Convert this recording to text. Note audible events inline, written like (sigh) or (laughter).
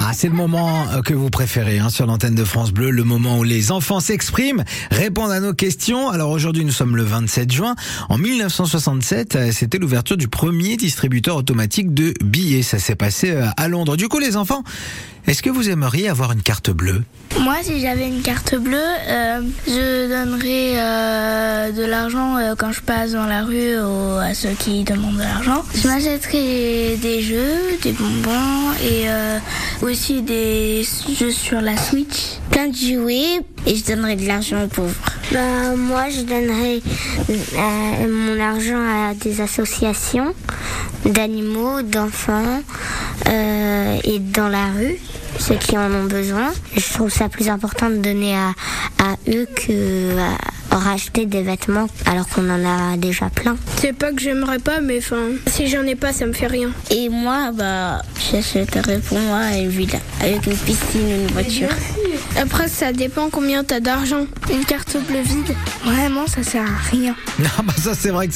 Ah, c'est le moment euh, que vous préférez hein, sur l'antenne de France Bleu, le moment où les enfants s'expriment, répondent à nos questions. Alors aujourd'hui, nous sommes le 27 juin. En 1967, euh, c'était l'ouverture du premier distributeur automatique de billets. Ça s'est passé euh, à Londres. Du coup, les enfants, est-ce que vous aimeriez avoir une carte bleue Moi, si j'avais une carte bleue, euh, je donnerais euh, de l'argent euh, quand je passe dans la rue aux- à ceux qui demandent de l'argent. Je m'achèterais des jeux, des bonbons et euh, aussi des jeux sur la Switch. Plein de jouets et je donnerais de l'argent aux pauvres. Bah, moi, je donnerais euh, mon argent à des associations d'animaux, d'enfants euh, et dans la rue, ceux qui en ont besoin. Je trouve ça plus important de donner à, à eux que à racheter des vêtements alors qu'on en a déjà plein. C'est pas que j'aimerais pas, mais enfin, si j'en ai pas, ça me fait rien. Et moi, bah, j'achèterais pour moi une villa avec une piscine, une voiture. Après, ça dépend combien t'as d'argent. Une carte bleue vide, vraiment, ça sert à rien. (laughs) Ah bah ça, c'est vrai que